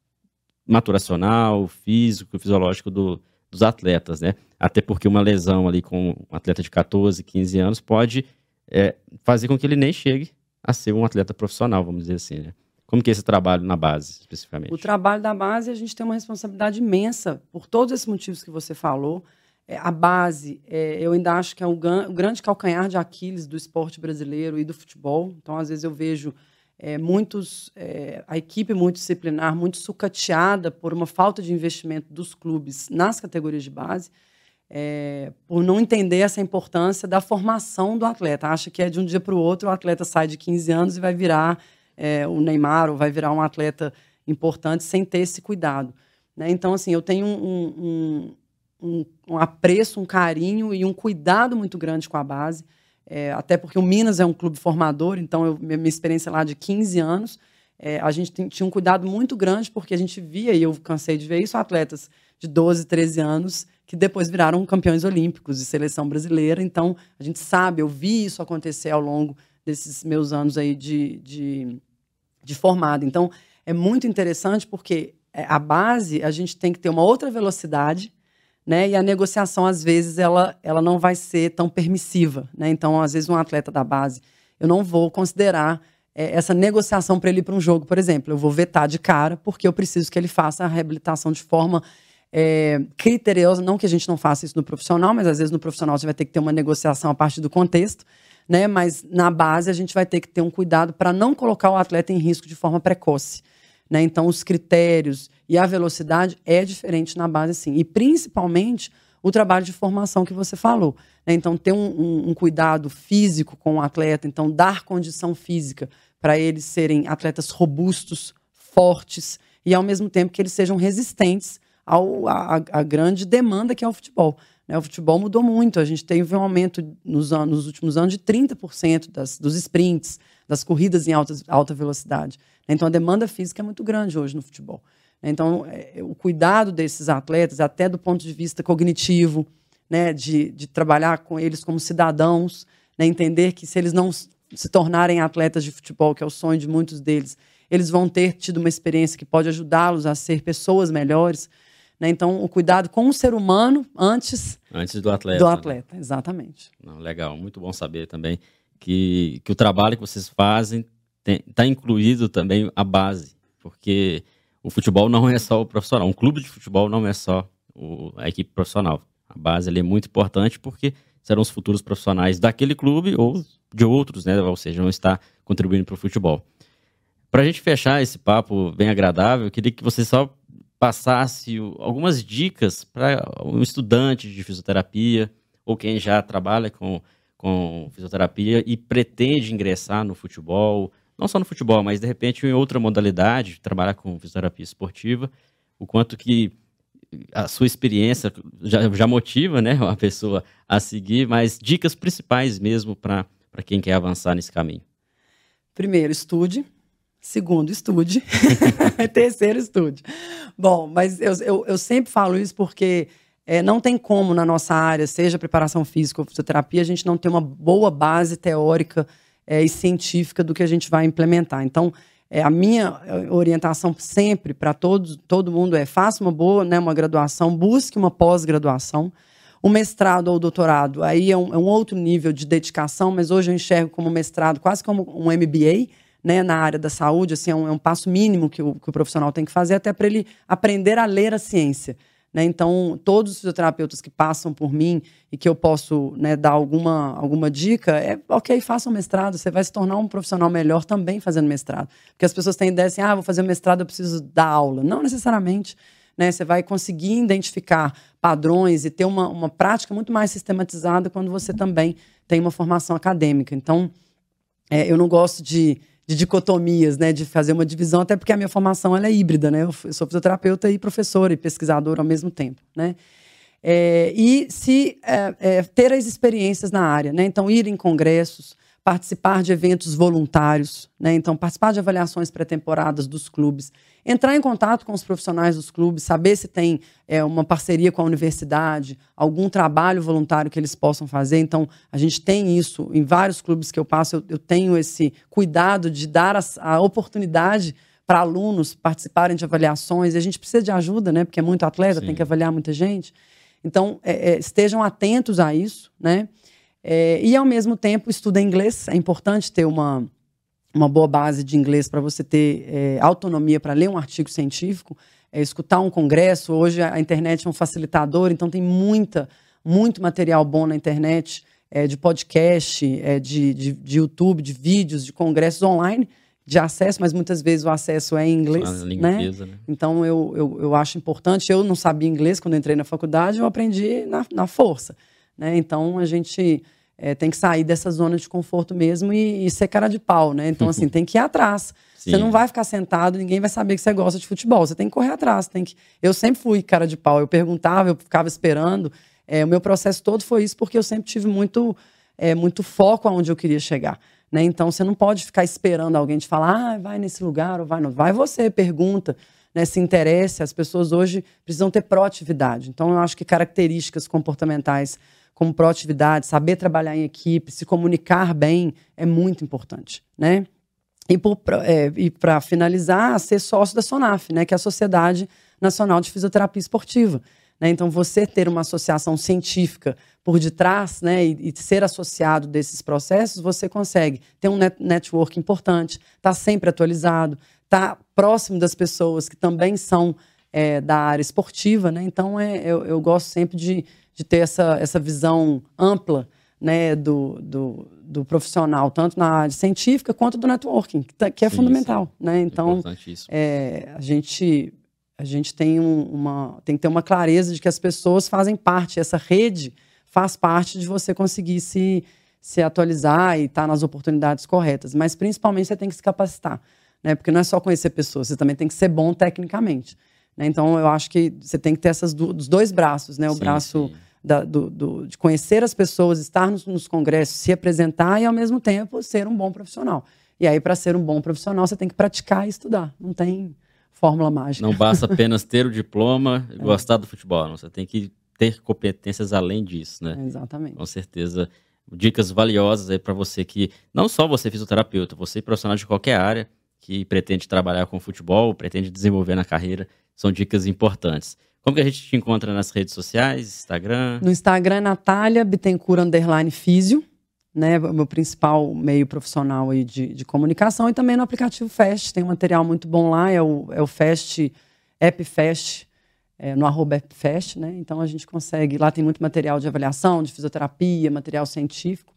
maturacional, físico, fisiológico do, dos atletas, né? Até porque uma lesão ali com um atleta de 14, 15 anos pode é, fazer com que ele nem chegue a ser um atleta profissional, vamos dizer assim, né? Como que é esse trabalho na base, especificamente? O trabalho da base, a gente tem uma responsabilidade imensa, por todos esses motivos que você falou. É, a base, é, eu ainda acho que é o, o, grande calcanhar de Aquiles do esporte brasileiro e do futebol. Então, às vezes, eu vejo é, muitos, é, a equipe muito disciplinar, muito sucateada por uma falta de investimento dos clubes nas categorias de base, é, por não entender essa importância da formação do atleta. Acha que é de um dia para o outro, o atleta sai de 15 anos e vai virar é, o Neymar ou vai virar um atleta importante sem ter esse cuidado. Né? Então, assim, eu tenho um, um, um, um, apreço, um carinho e um cuidado muito grande com a base, é, até porque o Minas é um clube formador, então eu, minha experiência lá de 15 anos, é, a gente tem, tinha um cuidado muito grande, porque a gente via, e eu cansei de ver isso, atletas de 12, 13 anos que depois viraram campeões olímpicos de seleção brasileira. Então, a gente sabe, eu vi isso acontecer ao longo desses meus anos aí de, de de formado. Então, é muito interessante porque é, a base, a gente tem que ter uma outra velocidade, né? E a negociação, às vezes, ela, ela não vai ser tão permissiva, né? Então, às vezes, um atleta da base, eu não vou considerar é, essa negociação para ele ir para um jogo, por exemplo. Eu vou vetar de cara, porque eu preciso que ele faça a reabilitação de forma é, criteriosa. Não que a gente não faça isso no profissional, mas às vezes no profissional você vai ter que ter uma negociação a partir do contexto né? Mas na base a gente vai ter que ter um cuidado para não colocar o atleta em risco de forma precoce. Né? Então, os critérios e a velocidade é diferente na base, sim. E principalmente o trabalho de formação que você falou. Né? Então, ter um, um, um, cuidado físico com o atleta, então, dar condição física para eles serem atletas robustos, fortes e, ao mesmo tempo, que eles sejam resistentes a grande demanda que é o futebol. Né? O futebol mudou muito. A gente teve um aumento nos, anos, nos últimos anos de 30% das, dos sprints, das corridas em alta, alta velocidade. Então, a demanda física é muito grande hoje no futebol. Então, é, o cuidado desses atletas, até do ponto de vista cognitivo, né? de, de trabalhar com eles como cidadãos, né? entender que se eles não se tornarem atletas de futebol, que é o sonho de muitos deles, eles vão ter tido uma experiência que pode ajudá-los a ser pessoas melhores. Né? Então, o cuidado com o ser humano antes, antes do atleta. Do atleta, né? exatamente. Não, legal, muito bom saber também que, que o trabalho que vocês fazem está incluído também a base, porque o futebol não é só o profissional, um clube de futebol não é só o, a equipe profissional. A base é muito importante porque serão os futuros profissionais daquele clube ou de outros, né? Ou seja, vão estar contribuindo para o futebol. Para a gente fechar esse papo bem agradável, eu queria que você só passasse algumas dicas para um estudante de fisioterapia ou quem já trabalha com, com fisioterapia e pretende ingressar no futebol, não só no futebol, mas de repente em outra modalidade, trabalhar com fisioterapia esportiva, o quanto que a sua experiência já, já motiva né, uma pessoa a seguir, mas dicas principais mesmo para quem quer avançar nesse caminho. Primeiro, estude, Segundo, estude. Terceiro, estude. Bom, mas eu, eu, eu, sempre falo isso porque é, não tem como na nossa área, seja preparação física ou fisioterapia, a gente não ter uma boa base teórica é, e científica do que a gente vai implementar. Então, é, a minha é, orientação sempre para todos, todo mundo é faça uma boa, né, uma graduação, busque uma pós-graduação. O mestrado ou o doutorado, aí é um, é um outro nível de dedicação, mas hoje eu enxergo como mestrado quase como um MBA, né, na área da saúde, assim, é um, é um passo mínimo que o, que o, profissional tem que fazer até para ele aprender a ler a ciência. Né? Então, todos os fisioterapeutas que passam por mim e que eu posso né, dar alguma, alguma dica, é ok, faça um mestrado, você vai se tornar um profissional melhor também fazendo mestrado. Porque as pessoas têm ideia assim, ah, vou fazer um mestrado, eu preciso dar aula. Não necessariamente. Né? Você vai conseguir identificar padrões e ter uma, uma prática muito mais sistematizada quando você também tem uma formação acadêmica. Então, é, eu não gosto de de dicotomias, né, de fazer uma divisão, até porque a minha formação ela é híbrida, né? Eu sou fisioterapeuta e professora e pesquisadora ao mesmo tempo, né? É, e se é, é, ter as experiências na área, né? Então ir em congressos, participar de eventos voluntários, né? Então participar de avaliações pré-temporadas dos clubes, entrar em contato com os profissionais dos clubes, saber se tem é, uma parceria com a universidade, algum trabalho voluntário que eles possam fazer. Então, a gente tem isso em vários clubes que eu passo, eu, eu tenho esse cuidado de dar a, a oportunidade para alunos participarem de avaliações. E a gente precisa de ajuda, né? Porque é muito atleta, Sim. tem que avaliar muita gente. Então, é, é, estejam atentos a isso, né? É, e, ao mesmo tempo, estudem inglês. É importante ter uma uma boa base de inglês para você ter é, autonomia para ler um artigo científico, é, escutar um congresso. Hoje a internet é um facilitador, então tem muita, muito material bom na internet, é, de podcast, é, de, de, de, YouTube, de vídeos, de congressos online de acesso, mas muitas vezes o acesso é em inglês. Né? Inglesa, né? Então eu, eu, eu acho importante. Eu não sabia inglês quando entrei na faculdade, eu aprendi na, na força. Né? Então a gente é, tem que sair dessa zona de conforto mesmo e, e ser cara de pau, né? Então, assim, tem que ir atrás. Sim. Você não vai ficar sentado, ninguém vai saber que você gosta de futebol. Você tem que correr atrás. Tem que... Eu sempre fui cara de pau. Eu perguntava, eu ficava esperando. É, o meu processo todo foi isso porque eu sempre tive muito, é, muito foco aonde eu queria chegar. Né? Então, você não pode ficar esperando alguém te falar, ah, vai nesse lugar ou vai não. Vai você, pergunta, né? se interesse. As pessoas hoje precisam ter proatividade. Então, eu acho que características comportamentais como proatividade, saber trabalhar em equipe, se comunicar bem é muito importante, né? E para é, finalizar, ser sócio da SONAF, né, que é a Sociedade Nacional de Fisioterapia Esportiva. Né? Então, você ter uma associação científica por detrás né, e, e, ser associado desses processos, você consegue ter um net network importante, estar tá sempre atualizado, estar tá próximo das pessoas que também são é, da área esportiva. Né? Então, é, eu, eu gosto sempre de, de ter essa, essa visão ampla né, do, do, do, profissional, tanto na área científica quanto do networking, que, tá, é sim, fundamental. Sim. Né? Então, é, a, gente, a gente tem, um, uma, tem que ter uma clareza de que as pessoas fazem parte, essa rede faz parte de você conseguir se, se atualizar e estar tá nas oportunidades corretas. Mas, principalmente, você tem que se capacitar. Né? Porque não é só conhecer pessoas, você também tem que ser bom tecnicamente. Né? Então, eu acho que você tem que ter essas do, os dois braços, né? O sim, braço sim da, do, do, de conhecer as pessoas, estar nos, nos, congressos, se apresentar e, ao mesmo tempo, ser um bom profissional. E aí, para ser um bom profissional, você tem que praticar e estudar. Não tem fórmula mágica. Não basta apenas ter o diploma e é. gostar do futebol. Não. Você tem que ter competências além disso, né? Exatamente. Com certeza. Dicas valiosas aí para você que, não só você fisioterapeuta, você profissional de qualquer área que pretende trabalhar com futebol, pretende desenvolver na carreira, são dicas importantes. Como que a gente te encontra nas redes sociais, Instagram? No Instagram é Natália Bittencourt Underline Físio, né? O meu principal meio profissional aí de, de comunicação. E também no aplicativo Fast, tem um material muito bom lá, é o, é o Fast, App Fast, é, no arroba App Fast, né? Então a gente consegue, lá tem muito material de avaliação, de fisioterapia, material científico.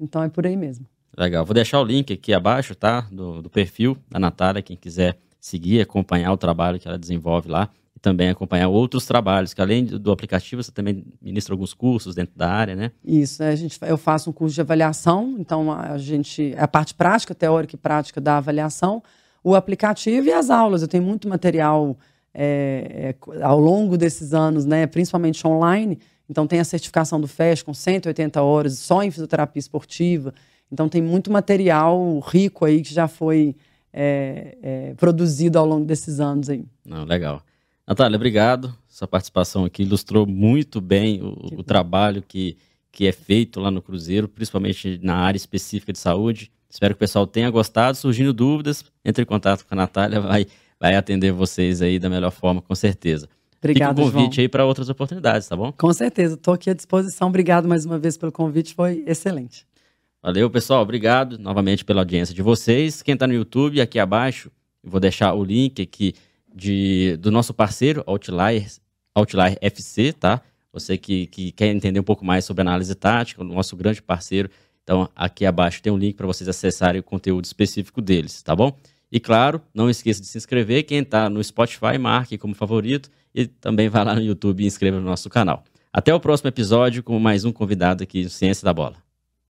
Então é por aí mesmo. Legal. Vou deixar o link aqui abaixo, tá? Do, do perfil da Natália, quem quiser seguir, acompanhar o trabalho que ela desenvolve lá e também acompanhar outros trabalhos, que além do aplicativo, você também ministra alguns cursos dentro da área, né? Isso, a gente, eu faço um curso de avaliação, então a gente, é a parte prática, teórica e prática da avaliação, o aplicativo e as aulas. Eu tenho muito material é, é, ao longo desses anos, né, principalmente online, então tem a certificação do FES com 180 horas só em fisioterapia esportiva, então tem muito material rico aí que já foi é, é produzido ao longo desses anos aí. Não, legal. Natália, obrigado. Sua participação aqui ilustrou muito bem o, o trabalho que, que é feito lá no Cruzeiro, principalmente na área específica de saúde. Espero que o pessoal tenha gostado. Surgindo dúvidas, entre em contato com a Natália, vai, vai atender vocês aí da melhor forma, com certeza. Obrigado, Fica o convite João. aí para outras oportunidades, tá bom? Com certeza, estou aqui à disposição. Obrigado mais uma vez pelo convite, foi excelente. Valeu, pessoal. Obrigado novamente pela audiência de vocês. Quem está no YouTube, aqui abaixo, eu vou deixar o link aqui de, do nosso parceiro Outlier, Outlier FC, tá? Você que, que quer entender um pouco mais sobre análise tática, o nosso grande parceiro. Então, aqui abaixo tem um link para vocês acessarem o conteúdo específico deles, tá bom? E claro, não esqueça de se inscrever. Quem está no Spotify, marque como favorito. E também vá lá no YouTube e inscreva no nosso canal. Até o próximo episódio com mais um convidado aqui no Ciência da Bola.